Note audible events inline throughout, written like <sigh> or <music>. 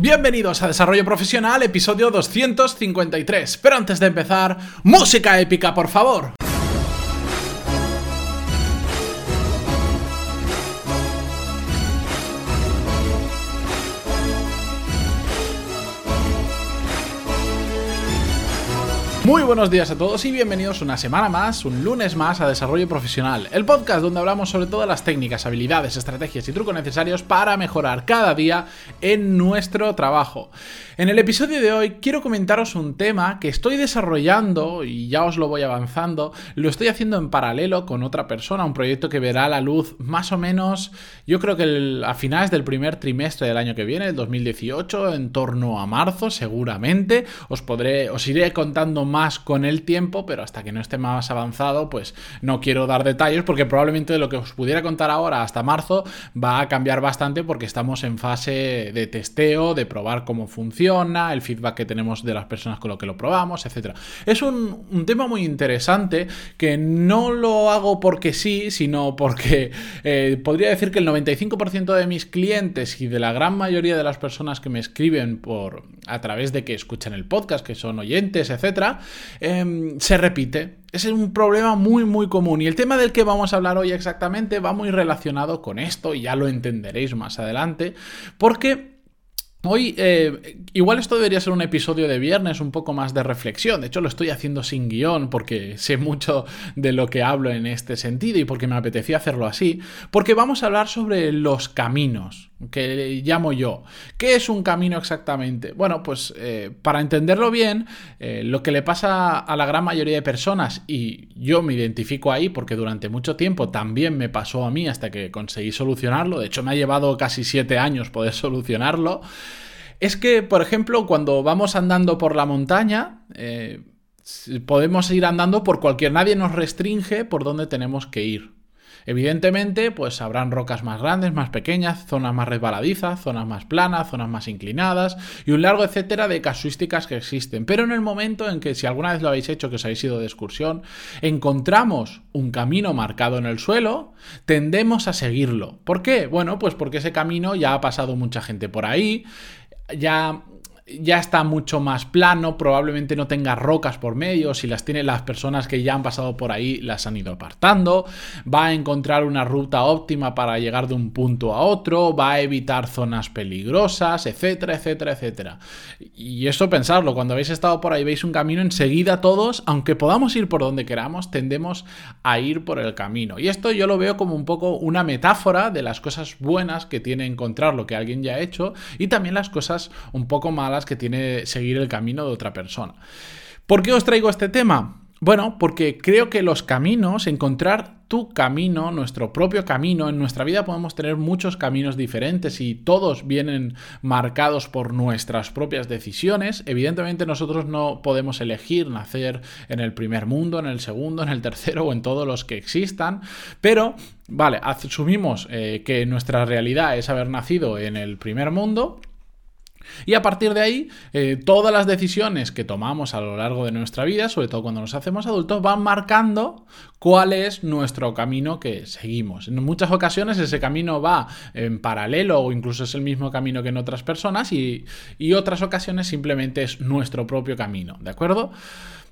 Bienvenidos a Desarrollo Profesional, episodio 253. Pero antes de empezar, música épica, por favor. Muy buenos días a todos y bienvenidos una semana más, un lunes más a Desarrollo Profesional, el podcast donde hablamos sobre todas las técnicas, habilidades, estrategias y trucos necesarios para mejorar cada día en nuestro trabajo. En el episodio de hoy quiero comentaros un tema que estoy desarrollando y ya os lo voy avanzando, lo estoy haciendo en paralelo con otra persona, un proyecto que verá la luz más o menos, yo creo que a finales del primer trimestre del año que viene, el 2018, en torno a marzo seguramente, os podré, os iré contando más con el tiempo, pero hasta que no esté más avanzado, pues no quiero dar detalles porque probablemente de lo que os pudiera contar ahora hasta marzo va a cambiar bastante porque estamos en fase de testeo, de probar cómo funciona, el feedback que tenemos de las personas con lo que lo probamos, etc. Es un, un tema muy interesante que no lo hago porque sí, sino porque eh, podría decir que el 95% de mis clientes y de la gran mayoría de las personas que me escriben por a través de que escuchan el podcast, que son oyentes, etcétera, Em, se repite. Es un problema muy muy común y el tema del que vamos a hablar hoy exactamente va muy relacionado con esto y ya lo entenderéis más adelante porque Hoy, eh, igual esto debería ser un episodio de viernes un poco más de reflexión. De hecho, lo estoy haciendo sin guion porque sé mucho de lo que hablo en este sentido y porque me apetecía hacerlo así. Porque vamos a hablar sobre los caminos, que llamo yo. ¿Qué es un camino exactamente? Bueno, pues eh, para entenderlo bien, eh, lo que le pasa a la gran mayoría de personas, y yo me identifico ahí porque durante mucho tiempo también me pasó a mí hasta que conseguí solucionarlo. De hecho, me ha llevado casi siete años poder solucionarlo es que, por ejemplo, cuando vamos andando por la montaña, eh, podemos ir andando por cualquier... Nadie nos restringe por dónde tenemos que ir. Evidentemente, pues habrán rocas más grandes, más pequeñas, zonas más resbaladizas, zonas más planas, zonas más inclinadas y un largo etcétera de casuísticas que existen. Pero en el momento en que, si alguna vez lo habéis hecho, que os habéis ido de excursión, encontramos un camino marcado en el suelo, tendemos a seguirlo. ¿Por qué? Bueno, pues porque ese camino ya ha pasado mucha gente por ahí, ya ya está mucho más plano, probablemente no tenga rocas por medio, si las tiene las personas que ya han pasado por ahí las han ido apartando, va a encontrar una ruta óptima para llegar de un punto a otro, va a evitar zonas peligrosas, etcétera, etcétera, etcétera. Y esto pensarlo, cuando habéis estado por ahí veis un camino, enseguida todos, aunque podamos ir por donde queramos, tendemos a ir por el camino. Y esto yo lo veo como un poco una metáfora de las cosas buenas que tiene encontrar lo que alguien ya ha hecho y también las cosas un poco malas que tiene seguir el camino de otra persona. ¿Por qué os traigo este tema? Bueno, porque creo que los caminos, encontrar tu camino, nuestro propio camino. En nuestra vida podemos tener muchos caminos diferentes y todos vienen marcados por nuestras propias decisiones. Evidentemente nosotros no podemos elegir nacer en el primer mundo, en el segundo, en el tercero o en todos los que existan, pero vale, asumimos eh, que nuestra realidad es haber nacido en el primer mundo y a partir de ahí, eh, todas las decisiones que tomamos a lo largo de nuestra vida, sobre todo cuando nos hacemos adultos, van marcando cuál es nuestro camino que seguimos. En muchas ocasiones ese camino va en paralelo o incluso es el mismo camino que en otras personas y, otras ocasiones simplemente es nuestro propio camino, ¿de acuerdo?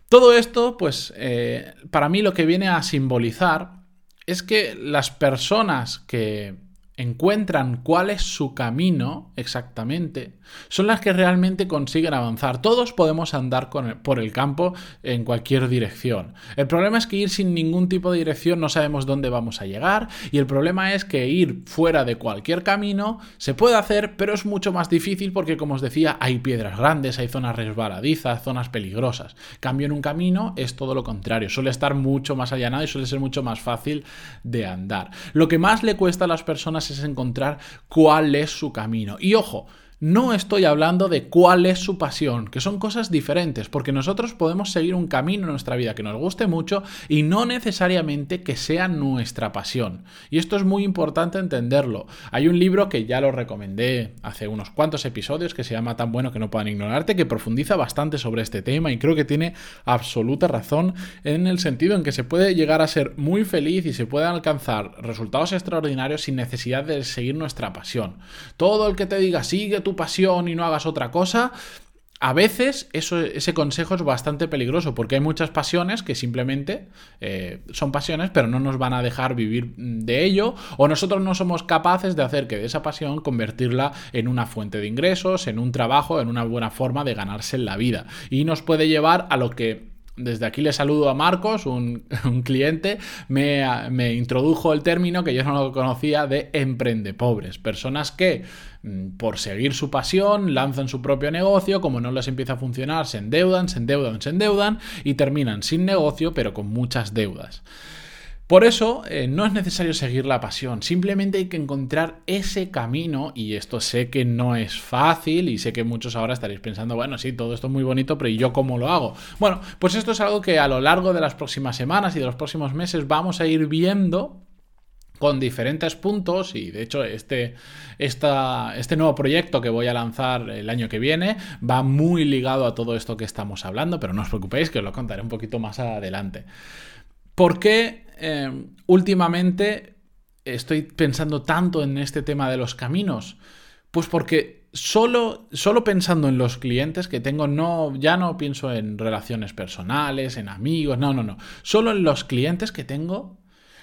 Todo esto, pues, eh, para mí lo que viene a simbolizar es que las personas que encuentran cuál es su camino exactamente, son las que realmente consiguen avanzar. Todos podemos andar por el campo en cualquier dirección. El problema es que ir sin ningún tipo de dirección no sabemos dónde vamos a llegar y el problema es que ir fuera de cualquier camino se puede hacer, pero es mucho más difícil porque, como os decía, hay piedras grandes, hay zonas resbaladizas, zonas peligrosas. Cambio en un camino es todo lo contrario, suele estar mucho más allanado y suele ser mucho más fácil de andar. Lo que más le cuesta a las personas es encontrar cuál es su camino. Y ojo, no estoy hablando de cuál es su pasión, que son cosas diferentes, porque nosotros podemos seguir un camino en nuestra vida que nos guste mucho y no necesariamente que sea nuestra pasión. Y esto es muy importante entenderlo. Hay un libro que ya lo recomendé hace unos cuantos episodios que se llama Tan bueno que no puedan ignorarte, que profundiza bastante sobre este tema y creo que tiene absoluta razón en el sentido en que se puede llegar a ser muy feliz y se pueden alcanzar resultados extraordinarios sin necesidad de seguir nuestra pasión. Todo el que te diga sigue tu pasión y no hagas otra cosa, a veces eso, ese consejo es bastante peligroso porque hay muchas pasiones que simplemente eh, son pasiones pero no nos van a dejar vivir de ello o nosotros no somos capaces de hacer que de esa pasión convertirla en una fuente de ingresos, en un trabajo, en una buena forma de ganarse la vida y nos puede llevar a lo que desde aquí le saludo a Marcos, un, <laughs> cliente, me, introdujo el término que yo no lo conocía de emprende pobres. Personas que mm, por seguir su pasión lanzan su propio negocio, como no les empieza a funcionar, se endeudan, se endeudan, se endeudan y terminan sin negocio pero con muchas deudas. Por eso eh, no es necesario seguir la pasión, simplemente hay que encontrar ese camino y esto sé que no es fácil y sé que muchos ahora estaréis pensando, bueno, sí, todo esto es muy bonito, pero ¿y yo cómo lo hago? Bueno, pues esto es algo que a lo largo de las próximas semanas y de los próximos meses vamos a ir viendo con diferentes puntos y de hecho este, este nuevo proyecto que voy a lanzar el año que viene va muy ligado a todo esto que estamos hablando, pero no os preocupéis que os lo contaré un poquito más adelante. ¿Por qué Em, últimamente estoy pensando tanto en este tema de los caminos? Pues porque solo, solo pensando en los clientes que tengo, no, ya no pienso en relaciones personales, en amigos, no, no, no. Solo en los clientes que tengo,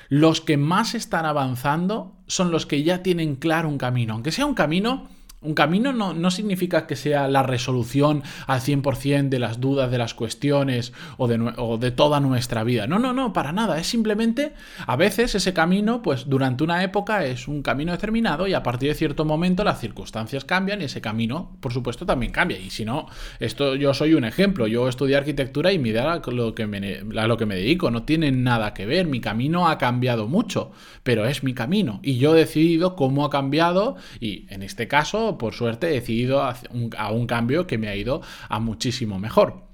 los que más están avanzando son los que ya tienen claro un camino. Aunque sea un camino un camino no, significa que sea la resolución al 100% de las dudas, de las cuestiones o de, o de, toda nuestra vida. No, no, no, para nada. Es simplemente, a veces ese camino, pues durante una época es un camino determinado y a partir de cierto momento las circunstancias cambian y ese camino, por supuesto, también cambia. Y si no, esto yo soy un ejemplo. Yo estudié arquitectura y mi idea lo que me, a lo que me dedico no tiene nada que ver. Mi camino ha cambiado mucho, pero es mi camino. Y yo he decidido cómo ha cambiado y en este caso por suerte, he decidido a un, cambio que me ha ido a muchísimo mejor.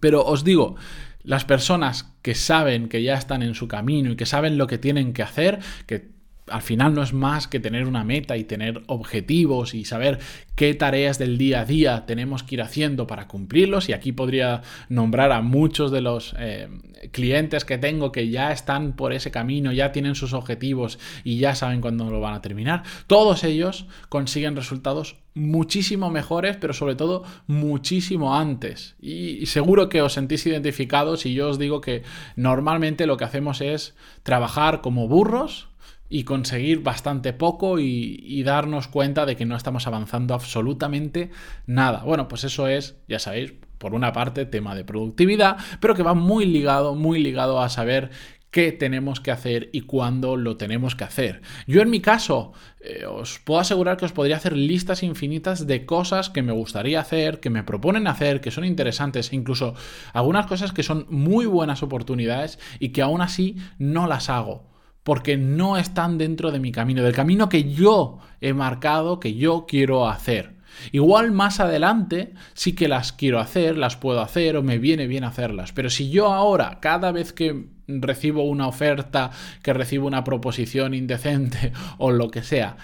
Pero os digo, las personas que saben que ya están en su camino y que saben lo que tienen que hacer, que al final no es más que tener una meta y tener objetivos y saber qué tareas del día a día tenemos que ir haciendo para cumplirlos. Y aquí podría nombrar a muchos de los eh, clientes que tengo que ya están por ese camino, ya tienen sus objetivos y ya saben cuándo lo van a terminar. Todos ellos consiguen resultados muchísimo mejores, pero sobre todo muchísimo antes. Y, seguro que os sentís identificados y yo os digo que normalmente lo que hacemos es trabajar como burros y conseguir bastante poco y, darnos cuenta de que no estamos avanzando absolutamente nada. Bueno, pues eso es, ya sabéis, por una parte, tema de productividad, pero que va muy ligado, muy ligado a saber qué tenemos que hacer y cuándo lo tenemos que hacer. Yo en mi caso eh, os puedo asegurar que os podría hacer listas infinitas de cosas que me gustaría hacer, que me proponen hacer, que son interesantes, e incluso algunas cosas que son muy buenas oportunidades y que aún así no las hago porque no están dentro de mi camino, del camino que yo he marcado, que yo quiero hacer. Igual más adelante sí que las quiero hacer, las puedo hacer o me viene bien hacerlas, pero si yo ahora, cada vez que recibo una oferta, que recibo una proposición indecente <laughs> o lo que sea,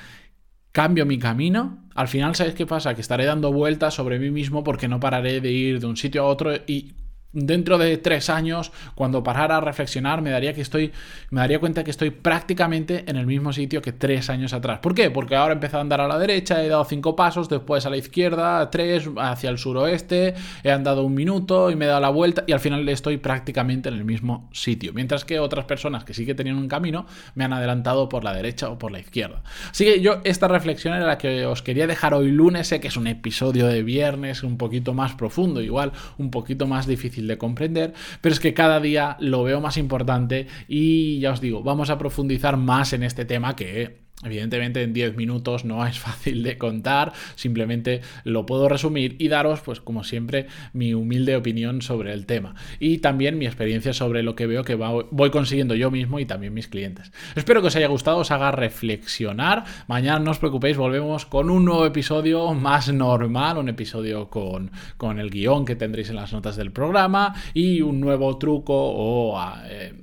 cambio mi camino, al final, ¿sabes qué pasa? Que estaré dando vueltas sobre mí mismo porque no pararé de ir de un sitio a otro y dentro de tres años, cuando parara a reflexionar, me daría, que estoy, me daría cuenta que estoy prácticamente en el mismo sitio que tres años atrás. ¿Por qué? Porque ahora he empezado a andar a la derecha, he dado cinco pasos, después a la izquierda, tres, hacia el suroeste, he andado un minuto y me he dado la vuelta y al final estoy prácticamente en el mismo sitio. Mientras que otras personas que sí que tenían un camino me han adelantado por la derecha o por la izquierda. Así que yo esta reflexión era la que os quería dejar hoy lunes, sé que es un episodio de viernes un poquito más profundo, igual un poquito más difícil de comprender, pero es que cada día lo veo más importante y ya os digo, vamos a profundizar más en este tema que Evidentemente en 10 minutos no es <laughs> fácil de contar, simplemente lo puedo resumir y daros, pues como siempre, mi humilde opinión sobre el tema y también mi experiencia sobre lo que veo que voy consiguiendo yo mismo y también mis clientes. Espero que os haya gustado, os haga reflexionar. Mañana no os preocupéis, volvemos con un nuevo episodio más normal, un episodio con, con el guion que tendréis en las notas del programa y un nuevo truco o... Eh,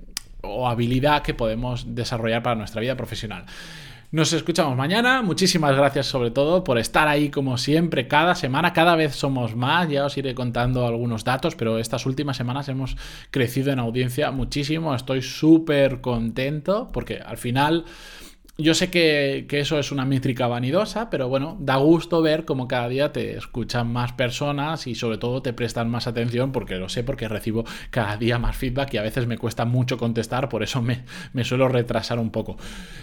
o habilidad que podemos desarrollar para nuestra vida profesional. Nos escuchamos mañana. Muchísimas gracias sobre todo por estar ahí como siempre cada semana. Cada vez somos más. Ya os iré contando algunos datos, pero estas últimas semanas hemos crecido en audiencia muchísimo. Estoy súper contento porque al final yo sé que, eso es una métrica vanidosa, pero bueno, da gusto ver cómo cada día te escuchan más personas y sobre todo te prestan más atención, porque lo sé, porque recibo cada día más feedback y a veces me cuesta mucho contestar, por eso me, me suelo retrasar un poco.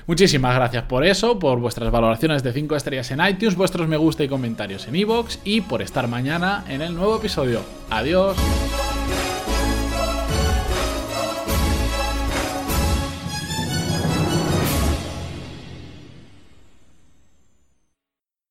Muchísimas gracias por eso, por vuestras valoraciones de 5 estrellas en iTunes, vuestros me gusta y comentarios en iVoox y por estar mañana en el nuevo episodio. Adiós.